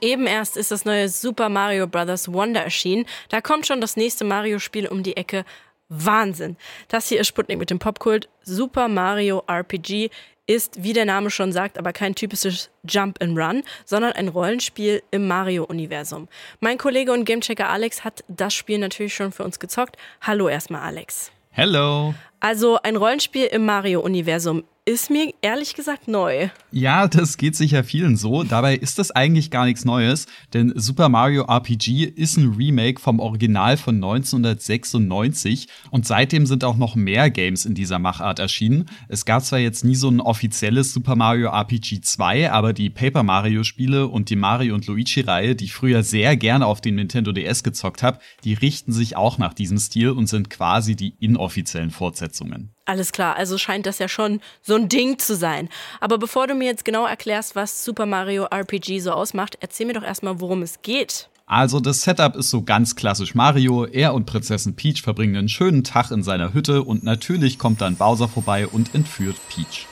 Eben erst ist das neue Super Mario Bros. Wonder erschienen. Da kommt schon das nächste Mario-Spiel um die Ecke. Wahnsinn. Das hier ist Sputnik mit dem Popkult. Super Mario RPG ist, wie der Name schon sagt, aber kein typisches Jump and Run, sondern ein Rollenspiel im Mario-Universum. Mein Kollege und Gamechecker Alex hat das Spiel natürlich schon für uns gezockt. Hallo erstmal, Alex. Hello. Also ein Rollenspiel im Mario-Universum ist mir ehrlich gesagt neu. Ja, das geht sicher vielen so. Dabei ist das eigentlich gar nichts Neues, denn Super Mario RPG ist ein Remake vom Original von 1996 und seitdem sind auch noch mehr Games in dieser Machart erschienen. Es gab zwar jetzt nie so ein offizielles Super Mario RPG 2, aber die Paper Mario Spiele und die Mario und Luigi Reihe, die ich früher sehr gerne auf den Nintendo DS gezockt habe, die richten sich auch nach diesem Stil und sind quasi die inoffiziellen Fortsetzungen. Alles klar, also scheint das ja schon so ein Ding zu sein. Aber bevor du mir jetzt genau erklärst, was Super Mario RPG so ausmacht, erzähl mir doch erstmal, worum es geht. Also das Setup ist so ganz klassisch Mario. Er und Prinzessin Peach verbringen einen schönen Tag in seiner Hütte und natürlich kommt dann Bowser vorbei und entführt Peach.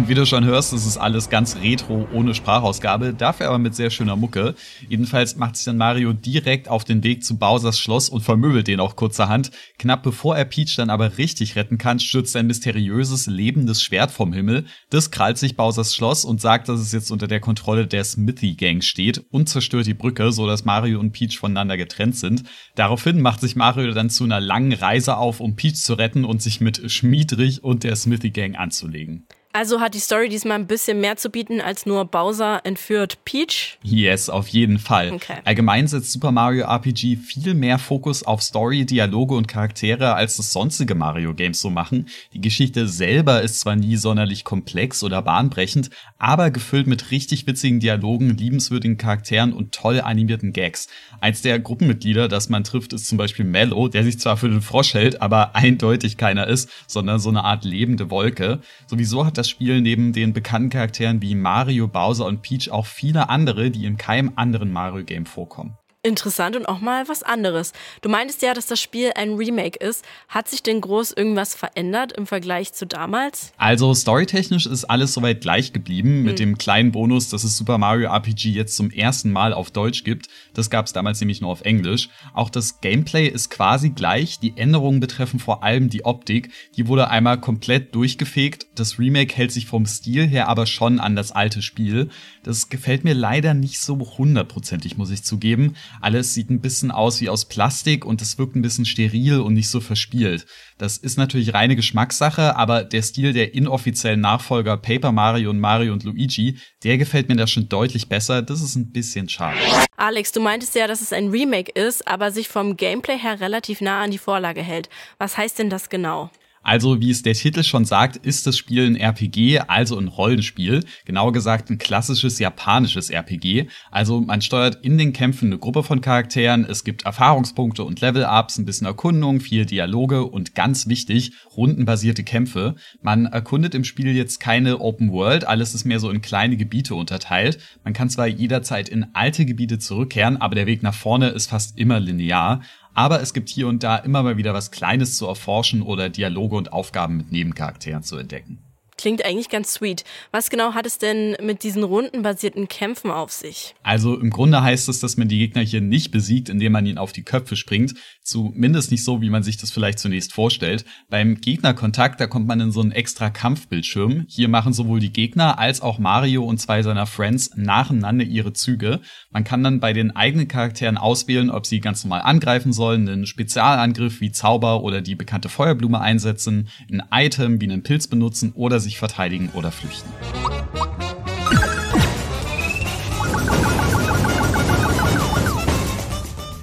Und wie du schon hörst, ist es alles ganz retro, ohne Sprachausgabe, dafür aber mit sehr schöner Mucke. Jedenfalls macht sich dann Mario direkt auf den Weg zu Bowsers Schloss und vermöbelt den auch kurzerhand. Knapp bevor er Peach dann aber richtig retten kann, stürzt ein mysteriöses, lebendes Schwert vom Himmel. Das krallt sich Bowsers Schloss und sagt, dass es jetzt unter der Kontrolle der Smithy Gang steht und zerstört die Brücke, so dass Mario und Peach voneinander getrennt sind. Daraufhin macht sich Mario dann zu einer langen Reise auf, um Peach zu retten und sich mit Schmiedrich und der Smithy Gang anzulegen. Also hat die Story diesmal ein bisschen mehr zu bieten als nur Bowser entführt Peach? Yes, auf jeden Fall. Okay. Allgemein setzt Super Mario RPG viel mehr Fokus auf Story, Dialoge und Charaktere, als das sonstige Mario Games so machen. Die Geschichte selber ist zwar nie sonderlich komplex oder bahnbrechend, aber gefüllt mit richtig witzigen Dialogen, liebenswürdigen Charakteren und toll animierten Gags. Eins der Gruppenmitglieder, das man trifft, ist zum Beispiel Mello, der sich zwar für den Frosch hält, aber eindeutig keiner ist, sondern so eine Art lebende Wolke. Sowieso hat das Spiel neben den bekannten Charakteren wie Mario, Bowser und Peach auch viele andere, die in keinem anderen Mario-Game vorkommen interessant und auch mal was anderes. Du meintest ja, dass das Spiel ein Remake ist. Hat sich denn groß irgendwas verändert im Vergleich zu damals? Also storytechnisch ist alles soweit gleich geblieben, hm. mit dem kleinen Bonus, dass es Super Mario RPG jetzt zum ersten Mal auf Deutsch gibt. Das gab es damals nämlich nur auf Englisch. Auch das Gameplay ist quasi gleich. Die Änderungen betreffen vor allem die Optik. Die wurde einmal komplett durchgefegt. Das Remake hält sich vom Stil her aber schon an das alte Spiel. Das gefällt mir leider nicht so hundertprozentig, muss ich zugeben. Alles sieht ein bisschen aus wie aus Plastik und es wirkt ein bisschen steril und nicht so verspielt. Das ist natürlich reine Geschmackssache, aber der Stil der inoffiziellen Nachfolger Paper Mario und Mario und Luigi, der gefällt mir da schon deutlich besser. Das ist ein bisschen schade. Alex, du meintest ja, dass es ein Remake ist, aber sich vom Gameplay her relativ nah an die Vorlage hält. Was heißt denn das genau? Also, wie es der Titel schon sagt, ist das Spiel ein RPG, also ein Rollenspiel. Genauer gesagt ein klassisches japanisches RPG. Also man steuert in den Kämpfen eine Gruppe von Charakteren, es gibt Erfahrungspunkte und Level-Ups, ein bisschen Erkundung, viel Dialoge und ganz wichtig, rundenbasierte Kämpfe. Man erkundet im Spiel jetzt keine Open World, alles ist mehr so in kleine Gebiete unterteilt. Man kann zwar jederzeit in alte Gebiete zurückkehren, aber der Weg nach vorne ist fast immer linear. Aber es gibt hier und da immer mal wieder was Kleines zu erforschen oder Dialoge und Aufgaben mit Nebencharakteren zu entdecken. Klingt eigentlich ganz sweet. Was genau hat es denn mit diesen rundenbasierten Kämpfen auf sich? Also im Grunde heißt es, dass man die Gegner hier nicht besiegt, indem man ihnen auf die Köpfe springt. Zumindest nicht so, wie man sich das vielleicht zunächst vorstellt. Beim Gegnerkontakt, da kommt man in so einen extra Kampfbildschirm. Hier machen sowohl die Gegner als auch Mario und zwei seiner Friends nacheinander ihre Züge. Man kann dann bei den eigenen Charakteren auswählen, ob sie ganz normal angreifen sollen, einen Spezialangriff wie Zauber oder die bekannte Feuerblume einsetzen, ein Item wie einen Pilz benutzen oder sich sich verteidigen oder flüchten.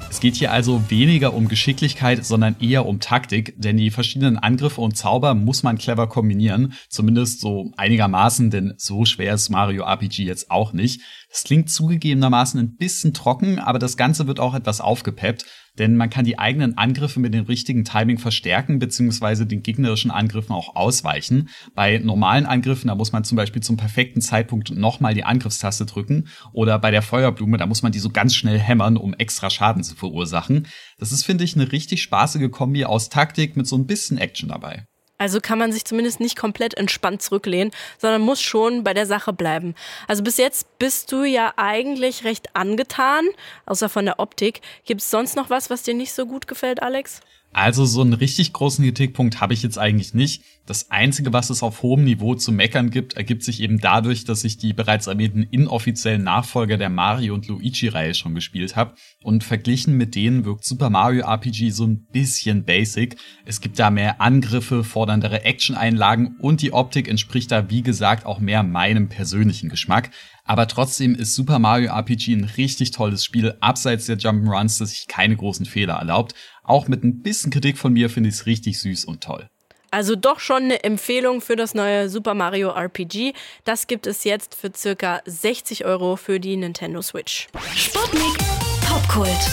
Es geht hier also weniger um Geschicklichkeit, sondern eher um Taktik, denn die verschiedenen Angriffe und Zauber muss man clever kombinieren, zumindest so einigermaßen, denn so schwer ist Mario RPG jetzt auch nicht. Es klingt zugegebenermaßen ein bisschen trocken, aber das Ganze wird auch etwas aufgepeppt. Denn man kann die eigenen Angriffe mit dem richtigen Timing verstärken bzw. den gegnerischen Angriffen auch ausweichen. Bei normalen Angriffen, da muss man zum Beispiel zum perfekten Zeitpunkt nochmal die Angriffstaste drücken oder bei der Feuerblume, da muss man die so ganz schnell hämmern, um extra Schaden zu verursachen. Das ist, finde ich, eine richtig spaßige Kombi aus Taktik mit so ein bisschen Action dabei. Also kann man sich zumindest nicht komplett entspannt zurücklehnen, sondern muss schon bei der Sache bleiben. Also bis jetzt bist du ja eigentlich recht angetan, außer von der Optik. Gibt es sonst noch was, was dir nicht so gut gefällt, Alex? Also so einen richtig großen Kritikpunkt habe ich jetzt eigentlich nicht. Das Einzige, was es auf hohem Niveau zu meckern gibt, ergibt sich eben dadurch, dass ich die bereits erwähnten inoffiziellen Nachfolger der Mario- und Luigi-Reihe schon gespielt habe. Und verglichen mit denen wirkt Super Mario RPG so ein bisschen basic. Es gibt da mehr Angriffe, forderndere Action-Einlagen und die Optik entspricht da, wie gesagt, auch mehr meinem persönlichen Geschmack. Aber trotzdem ist Super Mario RPG ein richtig tolles Spiel, abseits der Jump'n'Runs, das sich keine großen Fehler erlaubt. Auch mit ein bisschen Kritik von mir finde ich es richtig süß und toll. Also doch schon eine Empfehlung für das neue Super Mario RPG. Das gibt es jetzt für circa 60 Euro für die Nintendo Switch. Sputnik Popkult.